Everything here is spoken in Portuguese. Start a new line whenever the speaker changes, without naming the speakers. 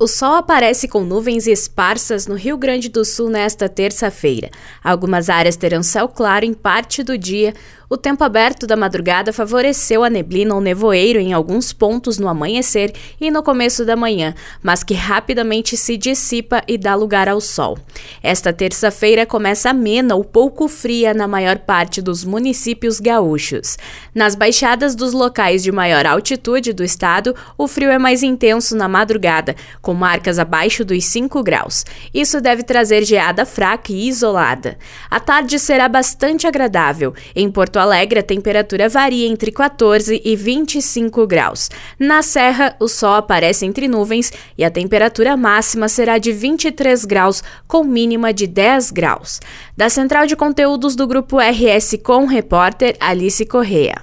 O sol aparece com nuvens esparsas no Rio Grande do Sul nesta terça-feira. Algumas áreas terão céu claro em parte do dia. O tempo aberto da madrugada favoreceu a neblina ou nevoeiro em alguns pontos no amanhecer e no começo da manhã, mas que rapidamente se dissipa e dá lugar ao sol. Esta terça-feira começa amena ou pouco fria na maior parte dos municípios gaúchos. Nas baixadas dos locais de maior altitude do estado, o frio é mais intenso na madrugada, com marcas abaixo dos 5 graus. Isso deve trazer geada fraca e isolada. A tarde será bastante agradável. Em Porto Alegre, a temperatura varia entre 14 e 25 graus. Na Serra, o sol aparece entre nuvens e a temperatura máxima será de 23 graus, com mínima de 10 graus. Da central de conteúdos do grupo RS com repórter Alice Correa.